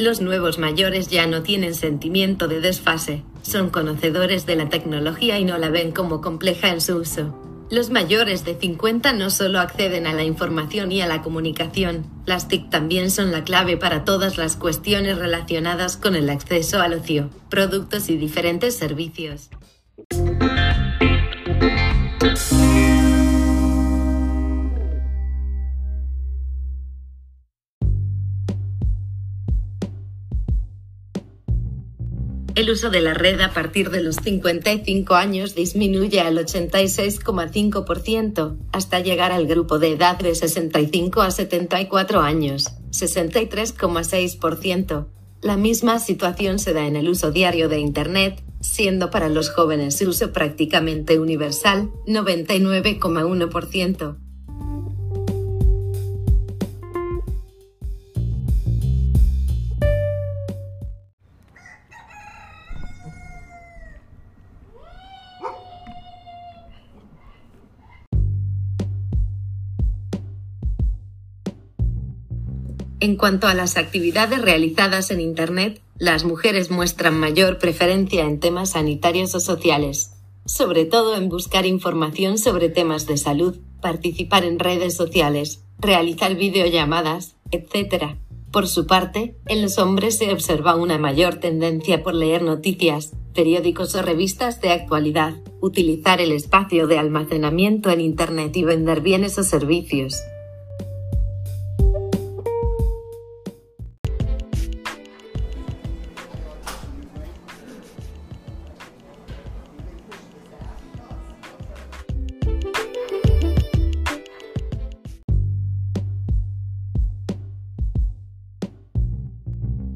Los nuevos mayores ya no tienen sentimiento de desfase, son conocedores de la tecnología y no la ven como compleja en su uso. Los mayores de 50 no solo acceden a la información y a la comunicación, las TIC también son la clave para todas las cuestiones relacionadas con el acceso al ocio, productos y diferentes servicios. El uso de la red a partir de los 55 años disminuye al 86,5%, hasta llegar al grupo de edad de 65 a 74 años, 63,6%. La misma situación se da en el uso diario de Internet, siendo para los jóvenes su uso prácticamente universal, 99,1%. En cuanto a las actividades realizadas en Internet, las mujeres muestran mayor preferencia en temas sanitarios o sociales, sobre todo en buscar información sobre temas de salud, participar en redes sociales, realizar videollamadas, etc. Por su parte, en los hombres se observa una mayor tendencia por leer noticias, periódicos o revistas de actualidad, utilizar el espacio de almacenamiento en Internet y vender bienes o servicios.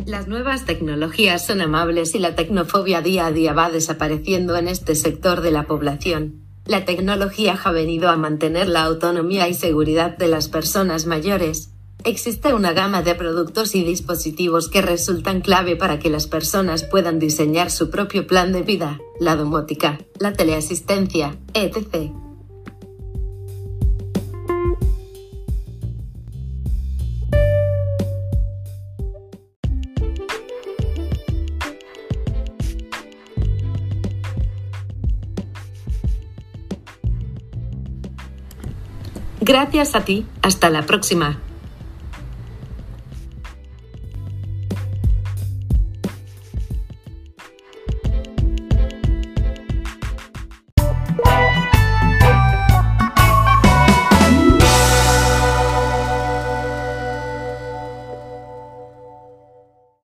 Las nuevas tecnologías son amables y la tecnofobia día a día va desapareciendo en este sector de la población. La tecnología ha venido a mantener la autonomía y seguridad de las personas mayores. Existe una gama de productos y dispositivos que resultan clave para que las personas puedan diseñar su propio plan de vida, la domótica, la teleasistencia, etc. Gracias a ti. Hasta la próxima.